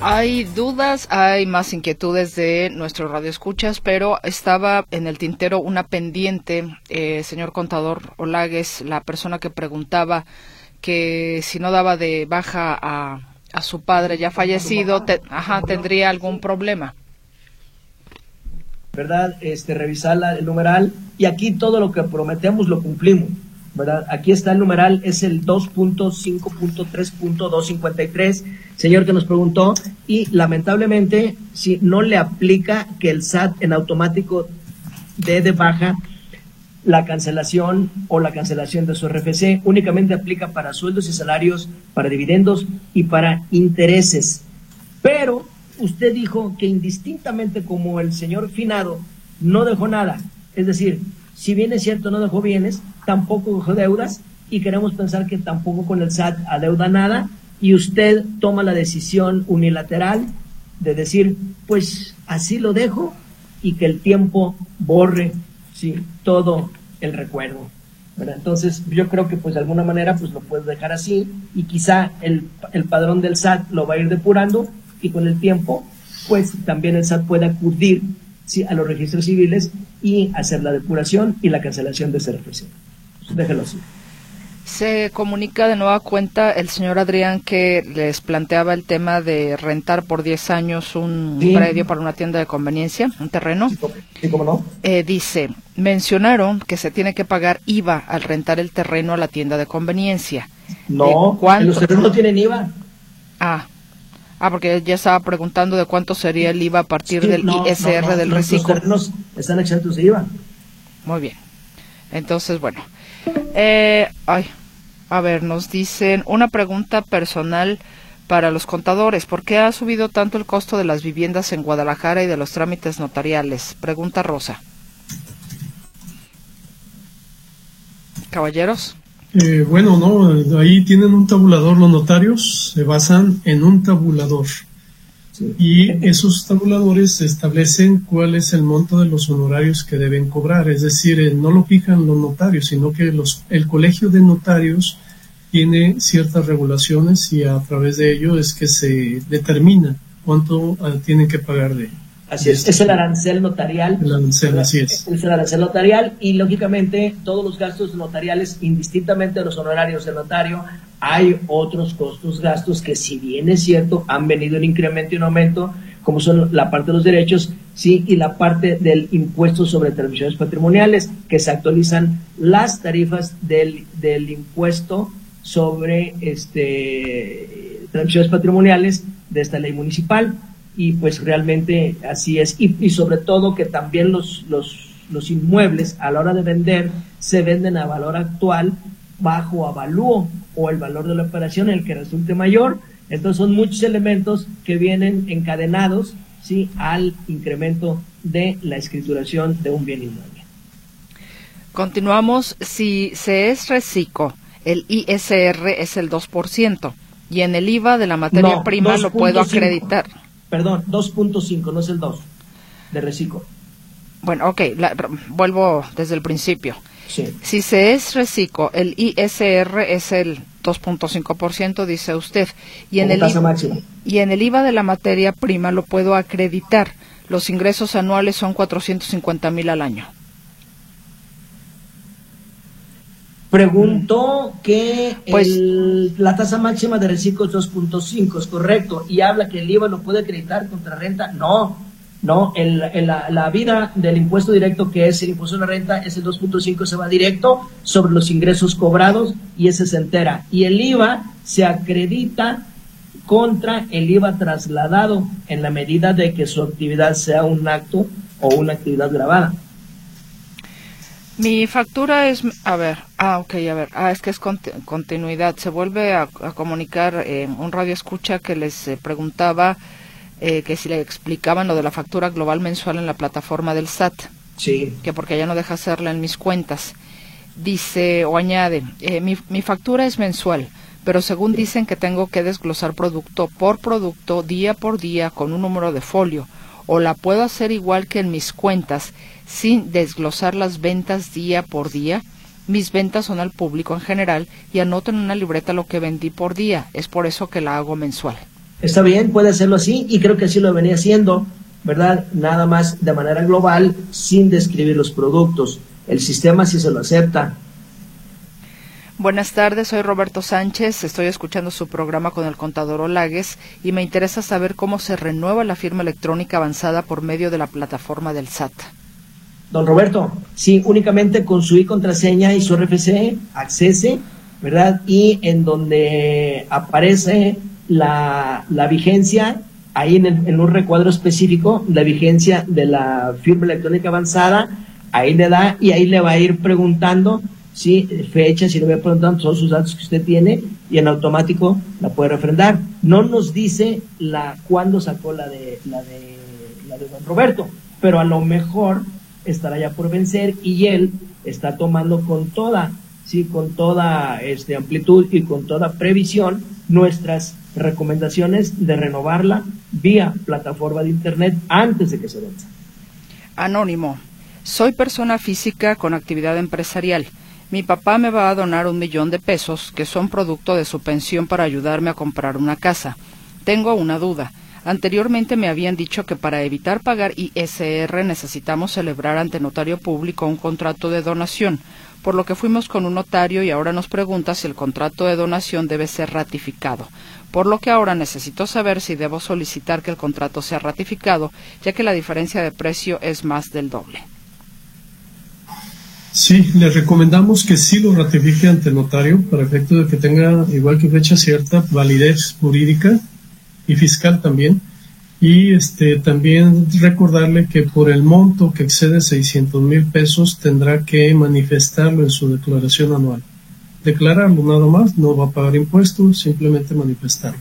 Hay dudas, hay más inquietudes de nuestros radioescuchas, pero estaba en el tintero una pendiente, eh, señor contador Olagues, la persona que preguntaba que si no daba de baja a, a su padre ya fallecido, ajá, tendría algún problema. ¿Verdad? Este, revisar el numeral y aquí todo lo que prometemos lo cumplimos. ¿verdad? Aquí está el numeral, es el 2.5.3.253, señor que nos preguntó, y lamentablemente, si no le aplica que el SAT en automático dé de baja la cancelación o la cancelación de su RFC únicamente aplica para sueldos y salarios, para dividendos y para intereses. Pero usted dijo que indistintamente como el señor finado no dejó nada, es decir, si bien es cierto no dejó bienes, tampoco dejó deudas y queremos pensar que tampoco con el SAT adeuda nada y usted toma la decisión unilateral de decir, pues así lo dejo y que el tiempo borre sí, todo el recuerdo. Entonces yo creo que pues de alguna manera pues lo puedes dejar así y quizá el, el padrón del SAT lo va a ir depurando y con el tiempo pues también el SAT puede acudir a los registros civiles y hacer la depuración y la cancelación de ese registro. déjelo así. Se comunica de nueva cuenta el señor Adrián que les planteaba el tema de rentar por 10 años un predio para una tienda de conveniencia, un terreno. Sí, ¿cómo no? Eh, dice, mencionaron que se tiene que pagar IVA al rentar el terreno a la tienda de conveniencia. No, los terrenos no tienen IVA. Ah, Ah, porque ya estaba preguntando de cuánto sería el IVA a partir del ISR del reciclo. Los terrenos están exentos de IVA. Muy bien. Entonces, bueno. Eh, ay, A ver, nos dicen una pregunta personal para los contadores. ¿Por qué ha subido tanto el costo de las viviendas en Guadalajara y de los trámites notariales? Pregunta Rosa. Caballeros. Eh, bueno, no, ahí tienen un tabulador los notarios, se basan en un tabulador. Y esos tabuladores establecen cuál es el monto de los honorarios que deben cobrar. Es decir, eh, no lo fijan los notarios, sino que los, el colegio de notarios tiene ciertas regulaciones y a través de ello es que se determina cuánto ah, tienen que pagar de Así es, es el arancel notarial. El arancel, así es. Es el arancel notarial y lógicamente todos los gastos notariales, indistintamente de los honorarios del notario, hay otros costos, gastos que si bien es cierto, han venido en incremento y en aumento, como son la parte de los derechos, sí, y la parte del impuesto sobre transmisiones patrimoniales, que se actualizan las tarifas del, del impuesto sobre este transmisiones patrimoniales de esta ley municipal y pues realmente así es. Y, sobre todo que también los, los, los, inmuebles a la hora de vender se venden a valor actual bajo avalúo o el valor de la operación, el que resulte mayor. Entonces son muchos elementos que vienen encadenados ¿sí? al incremento de la escrituración de un bien inmueble. Continuamos. Si se es reciclo, el ISR es el 2% y en el IVA de la materia prima lo puedo acreditar. Perdón, 2.5, no es el 2 de reciclo. Bueno, ok, vuelvo desde el principio. Si se es reciclo, el ISR es el 2.5%, dice usted. Y en, el y en el IVA de la materia prima lo puedo acreditar. Los ingresos anuales son 450 mil al año. Preguntó que pues, la tasa máxima de reciclo es 2.5, es correcto, y habla que el IVA lo puede acreditar contra renta. No, no, el, la, vida del impuesto directo, que es el impuesto de la renta, es el 2.5, se va directo sobre los ingresos cobrados y ese se entera. Y el IVA se acredita contra el IVA trasladado en la medida de que su actividad sea un acto o una actividad grabada. Mi factura es, a ver, ah, ok, a ver, ah, es que es continuidad. Se vuelve a, comunicar eh, un radio escucha que les eh, preguntaba eh, que si le explicaban lo de la factura global mensual en la plataforma del SAT. Sí. Que porque ya no deja hacerla en mis cuentas. Dice o añade, eh, mi, mi factura es mensual, pero según dicen que tengo que desglosar producto por producto, día por día, con un número de folio o la puedo hacer igual que en mis cuentas, sin desglosar las ventas día por día. Mis ventas son al público en general y anoto en una libreta lo que vendí por día. Es por eso que la hago mensual. Está bien, puede hacerlo así y creo que así lo venía haciendo, ¿verdad? Nada más de manera global, sin describir los productos. El sistema sí se lo acepta, Buenas tardes, soy Roberto Sánchez, estoy escuchando su programa con el contador Olagues y me interesa saber cómo se renueva la firma electrónica avanzada por medio de la plataforma del SAT. Don Roberto, sí, únicamente con su I contraseña y su RFC, accese, ¿verdad? Y en donde aparece la, vigencia, ahí en, en un recuadro específico, la vigencia de la firma electrónica avanzada, ahí le da y ahí le va a ir preguntando sí, fecha, si le voy a preguntar todos sus datos que usted tiene y en automático la puede refrendar. No nos dice la cuándo sacó la de la de la de don Roberto, pero a lo mejor estará ya por vencer y él está tomando con toda sí, con toda este amplitud y con toda previsión nuestras recomendaciones de renovarla vía plataforma de internet antes de que se venza. Anónimo. Soy persona física con actividad empresarial. Mi papá me va a donar un millón de pesos que son producto de su pensión para ayudarme a comprar una casa. Tengo una duda. Anteriormente me habían dicho que para evitar pagar ISR necesitamos celebrar ante notario público un contrato de donación, por lo que fuimos con un notario y ahora nos pregunta si el contrato de donación debe ser ratificado, por lo que ahora necesito saber si debo solicitar que el contrato sea ratificado, ya que la diferencia de precio es más del doble. Sí, le recomendamos que sí lo ratifique ante notario para efecto de que tenga, igual que fecha cierta, validez jurídica y fiscal también. Y este también recordarle que por el monto que excede 600 mil pesos tendrá que manifestarlo en su declaración anual declararlo nada más, no va a pagar impuestos, simplemente manifestarlo.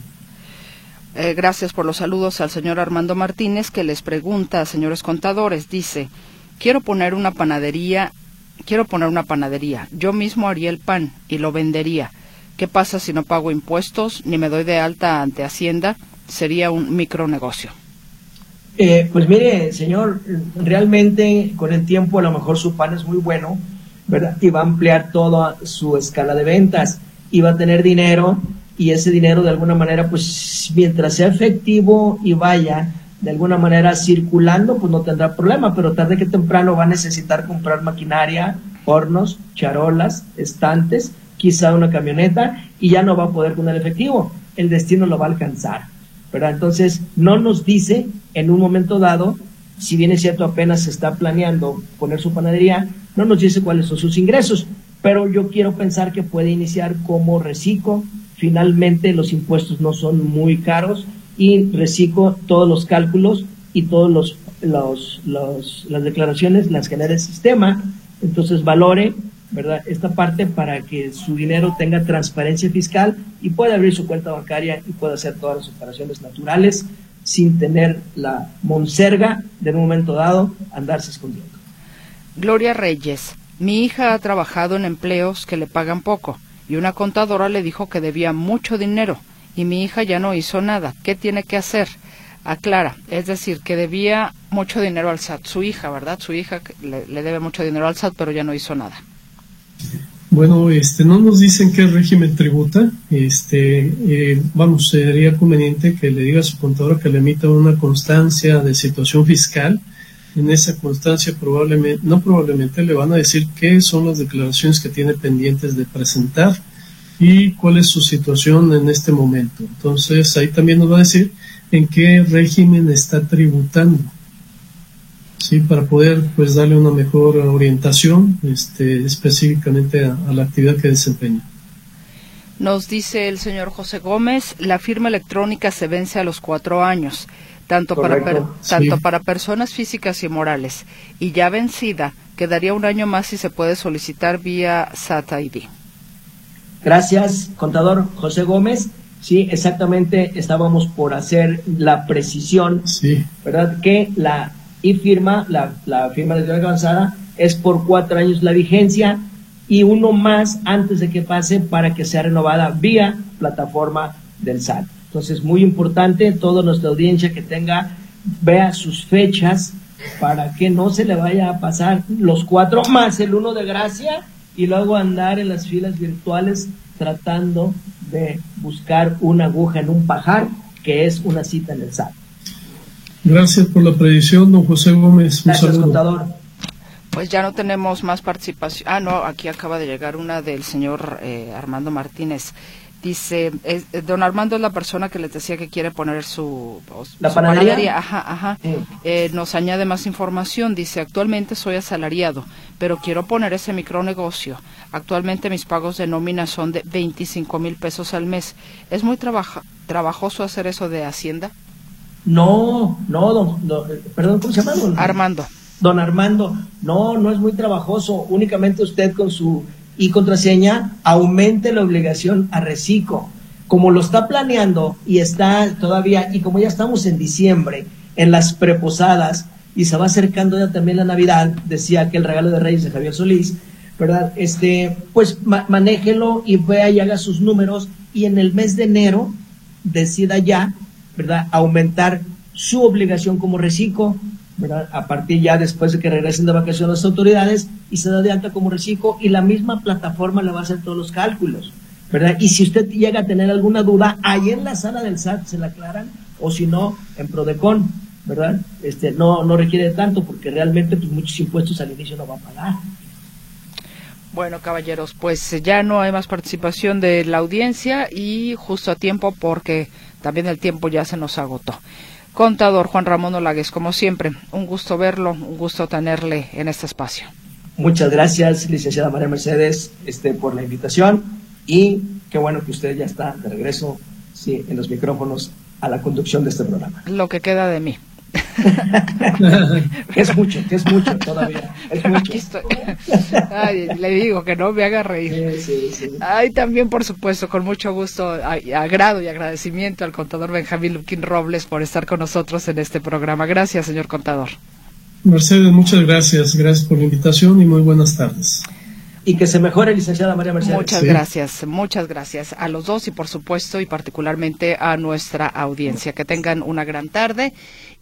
Eh, gracias por los saludos al señor Armando Martínez que les pregunta, señores contadores, dice, quiero poner una panadería, quiero poner una panadería, yo mismo haría el pan y lo vendería. ¿Qué pasa si no pago impuestos ni me doy de alta ante Hacienda? Sería un micronegocio. Eh, pues mire, señor, realmente con el tiempo a lo mejor su pan es muy bueno, ¿verdad? Y va a ampliar toda su escala de ventas y va a tener dinero y ese dinero de alguna manera, pues mientras sea efectivo y vaya de alguna manera circulando, pues no tendrá problema, pero tarde que temprano va a necesitar comprar maquinaria, hornos, charolas, estantes, quizá una camioneta y ya no va a poder con el efectivo. El destino lo va a alcanzar. ¿verdad? Entonces, no nos dice en un momento dado, si bien es cierto apenas está planeando poner su panadería, no nos dice cuáles son sus ingresos, pero yo quiero pensar que puede iniciar como reciclo, finalmente los impuestos no son muy caros y reciclo todos los cálculos y todos los, los, las declaraciones las genera el sistema, entonces valore ¿verdad? Esta parte para que su dinero tenga transparencia fiscal y pueda abrir su cuenta bancaria y pueda hacer todas las operaciones naturales sin tener la monserga de un momento dado andarse escondiendo. Gloria Reyes, mi hija ha trabajado en empleos que le pagan poco y una contadora le dijo que debía mucho dinero y mi hija ya no hizo nada. ¿Qué tiene que hacer? Aclara, es decir, que debía mucho dinero al SAT, su hija, ¿verdad? Su hija le, debe mucho dinero al SAT, pero ya no hizo nada. Bueno, este, no nos dicen qué régimen tributa. Este, eh, vamos, sería conveniente que le diga a su contador que le emita una constancia de situación fiscal. En esa constancia probablemente, no probablemente, le van a decir qué son las declaraciones que tiene pendientes de presentar y cuál es su situación en este momento. Entonces, ahí también nos va a decir en qué régimen está tributando. Sí, para poder pues darle una mejor orientación este, específicamente a, la actividad que desempeña. Nos dice el señor José Gómez, la firma electrónica se vence a los cuatro años, tanto, para, tanto para personas físicas y morales, y ya vencida, quedaría un año más si se puede solicitar vía SAT ID. Gracias, contador José Gómez. Sí, exactamente, estábamos por hacer la precisión, sí. ¿verdad? Que la y firma, la, la firma de avanzada, es por cuatro años la vigencia y uno más antes de que pase para que sea renovada vía plataforma del SAT. Entonces, muy importante, toda nuestra audiencia que tenga, vea sus fechas para que no se le vaya a pasar los cuatro más el uno de gracia y luego andar en las filas virtuales tratando de buscar una aguja en un pajar, que es una cita en el SAT. Gracias por la predicción, don José Gómez. Un Gracias, contador. Pues ya no tenemos más participación. Ah, no, aquí acaba de llegar una del señor eh, Armando Martínez. Dice, eh, don Armando es la persona que les decía que quiere poner su, ¿La panadería? Ajá, ajá. Eh, nos añade más información. Dice, actualmente soy asalariado, pero quiero poner ese micronegocio. Actualmente mis pagos de nómina son de 25 mil pesos al mes. ¿Es muy trabajoso hacer eso de Hacienda? No, no, don, perdón, ¿cómo se llama? Armando. Don Armando, no, no es muy trabajoso. Únicamente usted con su y contraseña aumente la obligación a reciclo. Como lo está planeando y está todavía, y como ya estamos en diciembre, en las preposadas, y se va acercando ya también la Navidad, decía que el regalo de Reyes de Javier Solís, ¿verdad? Este, pues manéjelo y vea y haga sus números, y en el mes de enero decida ya ¿verdad? Aumentar su obligación como reciclo, ¿verdad? A partir ya después de que regresen de vacaciones las autoridades y se da de alta como reciclo y la misma plataforma le va a hacer todos los cálculos, ¿verdad? Y si usted llega a tener alguna duda, ahí en la sala del SAT se la aclaran o si no, en Prodecon, ¿verdad? Este, no, no requiere tanto porque realmente pues, muchos impuestos al inicio no va a pagar. Bueno, caballeros, pues ya no hay más participación de la audiencia y justo a tiempo porque también el tiempo ya se nos agotó. Contador Juan Ramón Olagues, como siempre, un gusto verlo, un gusto tenerle en este espacio. Muchas gracias, licenciada María Mercedes, este, por la invitación y qué bueno que usted ya está de regreso sí, en los micrófonos a la conducción de este programa. Lo que queda de mí. es mucho, que es mucho todavía. Es mucho. Ay, le digo que no me haga reír. Sí, sí, Ay, también, por supuesto, con mucho gusto, agrado y agradecimiento al contador Benjamín Luquín Robles por estar con nosotros en este programa. Gracias, señor contador. Mercedes, muchas gracias. Gracias por la invitación y muy buenas tardes y que se mejore, licenciada María Mercedes. Muchas gracias, muchas gracias a los dos y por supuesto y particularmente a nuestra audiencia. Que tengan una gran tarde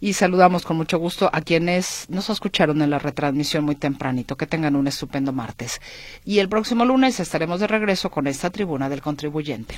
y saludamos con mucho gusto a quienes nos escucharon en la retransmisión muy tempranito. Que tengan un estupendo martes. Y el próximo lunes estaremos de regreso con esta tribuna del contribuyente.